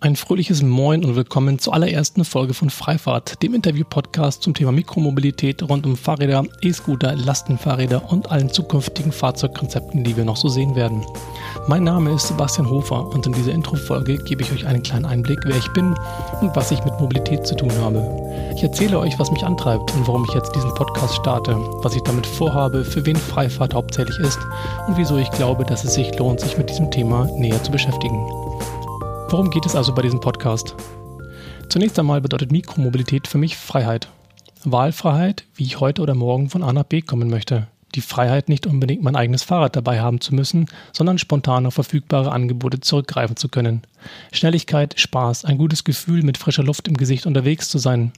Ein fröhliches Moin und willkommen zur allerersten Folge von Freifahrt, dem Interview-Podcast zum Thema Mikromobilität rund um Fahrräder, E-Scooter, Lastenfahrräder und allen zukünftigen Fahrzeugkonzepten, die wir noch so sehen werden. Mein Name ist Sebastian Hofer und in dieser Intro-Folge gebe ich euch einen kleinen Einblick, wer ich bin und was ich mit Mobilität zu tun habe. Ich erzähle euch, was mich antreibt und warum ich jetzt diesen Podcast starte, was ich damit vorhabe, für wen Freifahrt hauptsächlich ist und wieso ich glaube, dass es sich lohnt, sich mit diesem Thema näher zu beschäftigen. Worum geht es also bei diesem Podcast? Zunächst einmal bedeutet Mikromobilität für mich Freiheit. Wahlfreiheit, wie ich heute oder morgen von A nach B kommen möchte. Die Freiheit, nicht unbedingt mein eigenes Fahrrad dabei haben zu müssen, sondern spontan auf verfügbare Angebote zurückgreifen zu können. Schnelligkeit, Spaß, ein gutes Gefühl, mit frischer Luft im Gesicht unterwegs zu sein.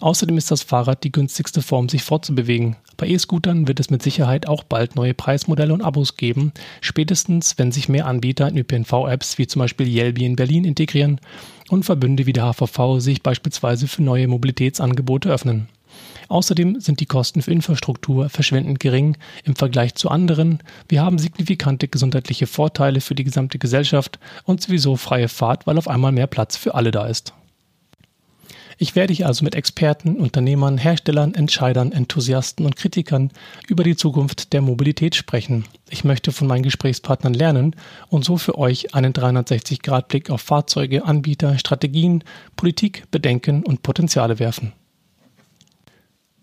Außerdem ist das Fahrrad die günstigste Form, sich fortzubewegen. Bei E-Scootern wird es mit Sicherheit auch bald neue Preismodelle und Abos geben, spätestens wenn sich mehr Anbieter in ÖPNV-Apps wie zum Beispiel Yelby in Berlin integrieren und Verbünde wie der HVV sich beispielsweise für neue Mobilitätsangebote öffnen. Außerdem sind die Kosten für Infrastruktur verschwindend gering im Vergleich zu anderen. Wir haben signifikante gesundheitliche Vorteile für die gesamte Gesellschaft und sowieso freie Fahrt, weil auf einmal mehr Platz für alle da ist. Ich werde hier also mit Experten, Unternehmern, Herstellern, Entscheidern, Enthusiasten und Kritikern über die Zukunft der Mobilität sprechen. Ich möchte von meinen Gesprächspartnern lernen und so für euch einen 360-Grad-Blick auf Fahrzeuge, Anbieter, Strategien, Politik, Bedenken und Potenziale werfen.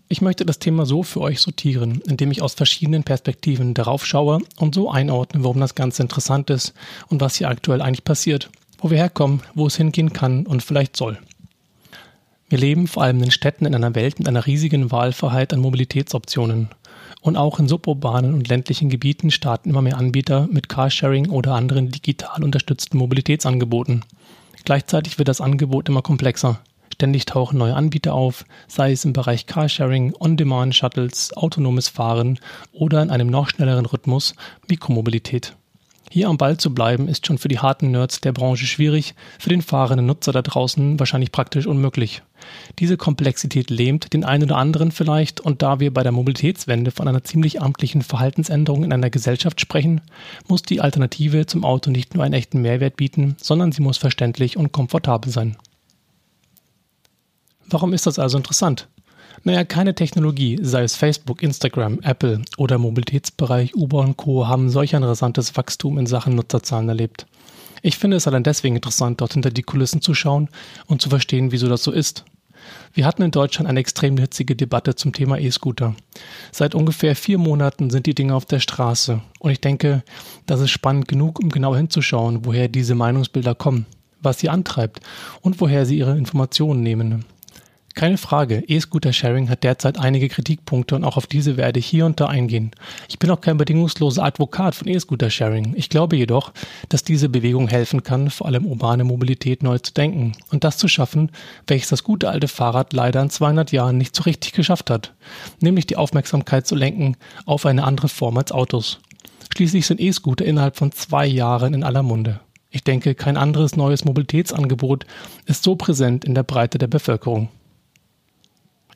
Ich möchte das Thema so für euch sortieren, indem ich aus verschiedenen Perspektiven darauf schaue und so einordne, warum das Ganze interessant ist und was hier aktuell eigentlich passiert, wo wir herkommen, wo es hingehen kann und vielleicht soll. Wir leben vor allem in Städten in einer Welt mit einer riesigen Wahlfreiheit an Mobilitätsoptionen. Und auch in suburbanen und ländlichen Gebieten starten immer mehr Anbieter mit Carsharing oder anderen digital unterstützten Mobilitätsangeboten. Gleichzeitig wird das Angebot immer komplexer. Ständig tauchen neue Anbieter auf, sei es im Bereich Carsharing, On-Demand-Shuttles, autonomes Fahren oder in einem noch schnelleren Rhythmus Mikromobilität. Hier am Ball zu bleiben, ist schon für die harten Nerds der Branche schwierig, für den fahrenden Nutzer da draußen wahrscheinlich praktisch unmöglich. Diese Komplexität lähmt den einen oder anderen vielleicht, und da wir bei der Mobilitätswende von einer ziemlich amtlichen Verhaltensänderung in einer Gesellschaft sprechen, muss die Alternative zum Auto nicht nur einen echten Mehrwert bieten, sondern sie muss verständlich und komfortabel sein. Warum ist das also interessant? Naja, keine Technologie, sei es Facebook, Instagram, Apple oder Mobilitätsbereich Uber und Co. haben solch ein rasantes Wachstum in Sachen Nutzerzahlen erlebt. Ich finde es allein deswegen interessant, dort hinter die Kulissen zu schauen und zu verstehen, wieso das so ist. Wir hatten in Deutschland eine extrem hitzige Debatte zum Thema E-Scooter. Seit ungefähr vier Monaten sind die Dinge auf der Straße und ich denke, das ist spannend genug, um genau hinzuschauen, woher diese Meinungsbilder kommen, was sie antreibt und woher sie ihre Informationen nehmen. Keine Frage, E-Scooter-Sharing hat derzeit einige Kritikpunkte und auch auf diese werde ich hier und da eingehen. Ich bin auch kein bedingungsloser Advokat von E-Scooter-Sharing. Ich glaube jedoch, dass diese Bewegung helfen kann, vor allem urbane Mobilität neu zu denken und das zu schaffen, welches das gute alte Fahrrad leider in 200 Jahren nicht so richtig geschafft hat, nämlich die Aufmerksamkeit zu lenken auf eine andere Form als Autos. Schließlich sind E-Scooter innerhalb von zwei Jahren in aller Munde. Ich denke, kein anderes neues Mobilitätsangebot ist so präsent in der Breite der Bevölkerung.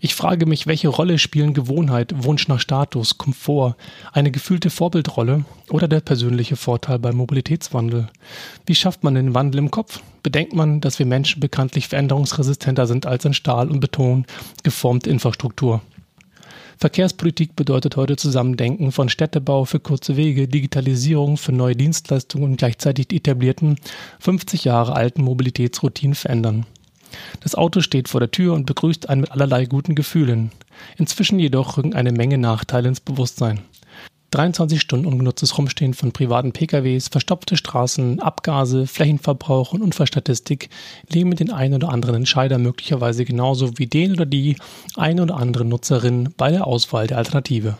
Ich frage mich, welche Rolle spielen Gewohnheit, Wunsch nach Status, Komfort, eine gefühlte Vorbildrolle oder der persönliche Vorteil beim Mobilitätswandel? Wie schafft man den Wandel im Kopf? Bedenkt man, dass wir Menschen bekanntlich veränderungsresistenter sind als in Stahl und Beton geformte Infrastruktur? Verkehrspolitik bedeutet heute Zusammendenken von Städtebau für kurze Wege, Digitalisierung für neue Dienstleistungen und gleichzeitig die etablierten 50 Jahre alten Mobilitätsroutinen verändern. Das Auto steht vor der Tür und begrüßt einen mit allerlei guten Gefühlen. Inzwischen jedoch rücken eine Menge Nachteile ins Bewusstsein. 23 Stunden ungenutztes Rumstehen von privaten PKWs, verstopfte Straßen, Abgase, Flächenverbrauch und Unfallstatistik leben den einen oder anderen Entscheider möglicherweise genauso wie den oder die eine oder andere Nutzerin bei der Auswahl der Alternative.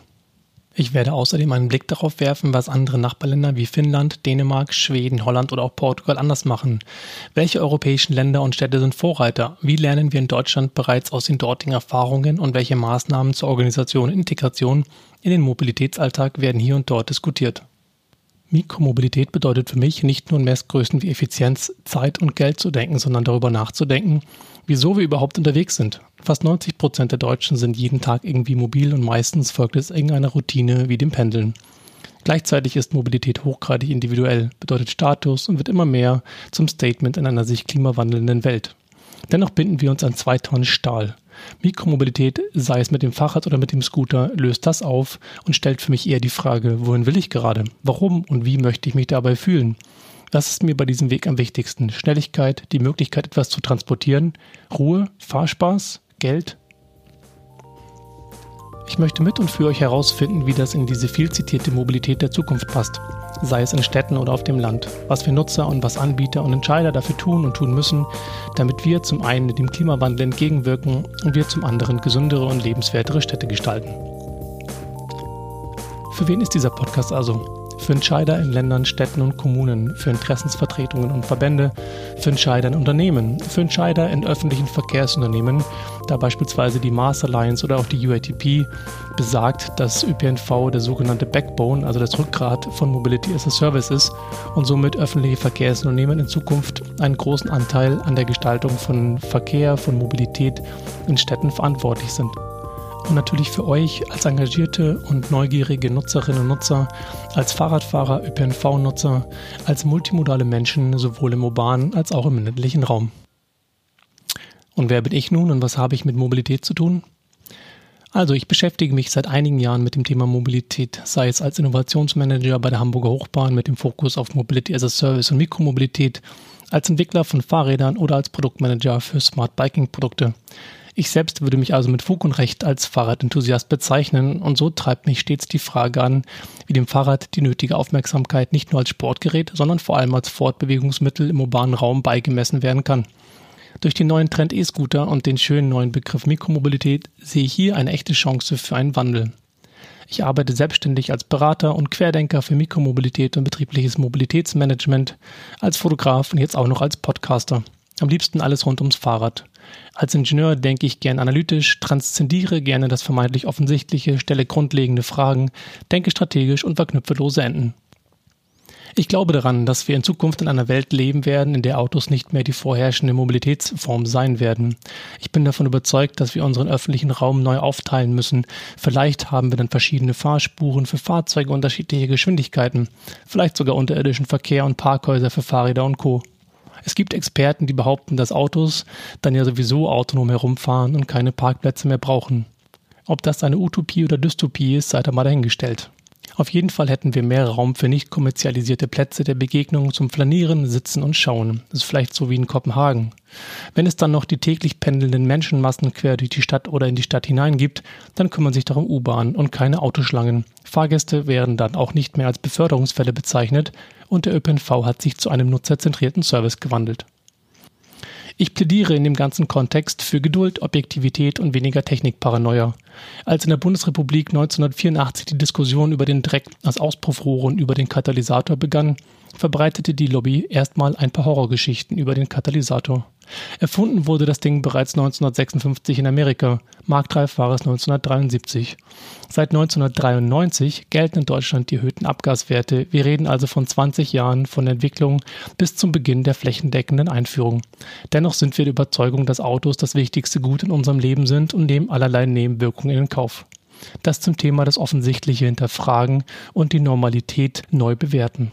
Ich werde außerdem einen Blick darauf werfen, was andere Nachbarländer wie Finnland, Dänemark, Schweden, Holland oder auch Portugal anders machen. Welche europäischen Länder und Städte sind Vorreiter? Wie lernen wir in Deutschland bereits aus den dortigen Erfahrungen und welche Maßnahmen zur Organisation und Integration in den Mobilitätsalltag werden hier und dort diskutiert? Mikromobilität bedeutet für mich nicht nur in Messgrößen wie Effizienz, Zeit und Geld zu denken, sondern darüber nachzudenken, wieso wir überhaupt unterwegs sind. Fast 90 Prozent der Deutschen sind jeden Tag irgendwie mobil und meistens folgt es irgendeiner Routine wie dem Pendeln. Gleichzeitig ist Mobilität hochgradig individuell, bedeutet Status und wird immer mehr zum Statement in einer sich klimawandelnden Welt. Dennoch binden wir uns an zwei Tonnen Stahl. Mikromobilität, sei es mit dem Fahrrad oder mit dem Scooter, löst das auf und stellt für mich eher die Frage, wohin will ich gerade? Warum und wie möchte ich mich dabei fühlen? Was ist mir bei diesem Weg am wichtigsten? Schnelligkeit, die Möglichkeit, etwas zu transportieren, Ruhe, Fahrspaß, Geld? Ich möchte mit und für euch herausfinden, wie das in diese viel zitierte Mobilität der Zukunft passt sei es in Städten oder auf dem Land, was wir Nutzer und was Anbieter und Entscheider dafür tun und tun müssen, damit wir zum einen dem Klimawandel entgegenwirken und wir zum anderen gesündere und lebenswertere Städte gestalten. Für wen ist dieser Podcast also? Für Entscheider in Ländern, Städten und Kommunen, für Interessensvertretungen und Verbände, für Entscheider in Unternehmen, für Entscheider in öffentlichen Verkehrsunternehmen, da beispielsweise die Mars Alliance oder auch die UATP besagt, dass ÖPNV der sogenannte Backbone, also das Rückgrat von Mobility as a Service ist und somit öffentliche Verkehrsunternehmen in Zukunft einen großen Anteil an der Gestaltung von Verkehr, von Mobilität in Städten verantwortlich sind und natürlich für euch als engagierte und neugierige Nutzerinnen und Nutzer, als Fahrradfahrer, ÖPNV-Nutzer, als multimodale Menschen sowohl im urbanen als auch im ländlichen Raum. Und wer bin ich nun und was habe ich mit Mobilität zu tun? Also ich beschäftige mich seit einigen Jahren mit dem Thema Mobilität, sei es als Innovationsmanager bei der Hamburger Hochbahn mit dem Fokus auf Mobility as a Service und Mikromobilität, als Entwickler von Fahrrädern oder als Produktmanager für Smart Biking Produkte. Ich selbst würde mich also mit Fug und Recht als Fahrradenthusiast bezeichnen und so treibt mich stets die Frage an, wie dem Fahrrad die nötige Aufmerksamkeit nicht nur als Sportgerät, sondern vor allem als Fortbewegungsmittel im urbanen Raum beigemessen werden kann. Durch den neuen Trend E-Scooter und den schönen neuen Begriff Mikromobilität sehe ich hier eine echte Chance für einen Wandel. Ich arbeite selbstständig als Berater und Querdenker für Mikromobilität und betriebliches Mobilitätsmanagement, als Fotograf und jetzt auch noch als Podcaster. Am liebsten alles rund ums Fahrrad. Als Ingenieur denke ich gern analytisch, transzendiere gerne das vermeintlich Offensichtliche, stelle grundlegende Fragen, denke strategisch und verknüpfe lose Enden. Ich glaube daran, dass wir in Zukunft in einer Welt leben werden, in der Autos nicht mehr die vorherrschende Mobilitätsform sein werden. Ich bin davon überzeugt, dass wir unseren öffentlichen Raum neu aufteilen müssen. Vielleicht haben wir dann verschiedene Fahrspuren für Fahrzeuge unterschiedlicher Geschwindigkeiten, vielleicht sogar unterirdischen Verkehr und Parkhäuser für Fahrräder und Co. Es gibt Experten, die behaupten, dass Autos dann ja sowieso autonom herumfahren und keine Parkplätze mehr brauchen. Ob das eine Utopie oder Dystopie ist, sei da mal dahingestellt. Auf jeden Fall hätten wir mehr Raum für nicht kommerzialisierte Plätze der Begegnung zum Flanieren, Sitzen und Schauen. Das ist vielleicht so wie in Kopenhagen. Wenn es dann noch die täglich pendelnden Menschenmassen quer durch die Stadt oder in die Stadt hinein gibt, dann kümmern sich darum U-Bahn und keine Autoschlangen. Fahrgäste werden dann auch nicht mehr als Beförderungsfälle bezeichnet und der ÖPNV hat sich zu einem nutzerzentrierten Service gewandelt. Ich plädiere in dem ganzen Kontext für Geduld, Objektivität und weniger Technikparanoia. Als in der Bundesrepublik 1984 die Diskussion über den Dreck aus Auspuffrohren über den Katalysator begann, verbreitete die Lobby erstmal ein paar Horrorgeschichten über den Katalysator. Erfunden wurde das Ding bereits 1956 in Amerika, marktreif war es 1973. Seit 1993 gelten in Deutschland die erhöhten Abgaswerte. Wir reden also von 20 Jahren von Entwicklung bis zum Beginn der flächendeckenden Einführung. Dennoch sind wir der Überzeugung, dass Autos das wichtigste Gut in unserem Leben sind und nehmen allerlei Nebenwirkungen in Kauf. Das zum Thema das Offensichtliche hinterfragen und die Normalität neu bewerten.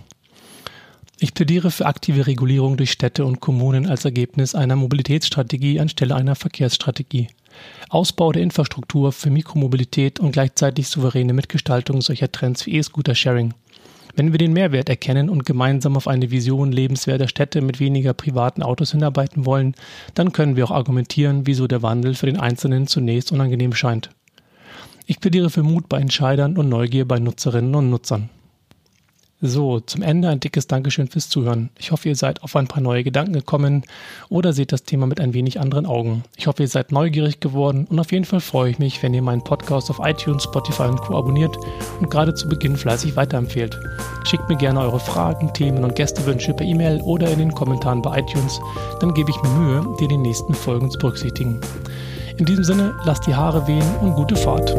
Ich plädiere für aktive Regulierung durch Städte und Kommunen als Ergebnis einer Mobilitätsstrategie anstelle einer Verkehrsstrategie. Ausbau der Infrastruktur für Mikromobilität und gleichzeitig souveräne Mitgestaltung solcher Trends wie E-Scooter-Sharing. Wenn wir den Mehrwert erkennen und gemeinsam auf eine Vision lebenswerter Städte mit weniger privaten Autos hinarbeiten wollen, dann können wir auch argumentieren, wieso der Wandel für den Einzelnen zunächst unangenehm scheint. Ich plädiere für Mut bei Entscheidern und Neugier bei Nutzerinnen und Nutzern. So, zum Ende ein dickes Dankeschön fürs Zuhören. Ich hoffe, ihr seid auf ein paar neue Gedanken gekommen oder seht das Thema mit ein wenig anderen Augen. Ich hoffe, ihr seid neugierig geworden und auf jeden Fall freue ich mich, wenn ihr meinen Podcast auf iTunes, Spotify und Co. abonniert und gerade zu Beginn fleißig weiterempfehlt. Schickt mir gerne eure Fragen, Themen und Gästewünsche per E-Mail oder in den Kommentaren bei iTunes, dann gebe ich mir Mühe, dir die nächsten Folgen zu berücksichtigen. In diesem Sinne, lasst die Haare wehen und gute Fahrt.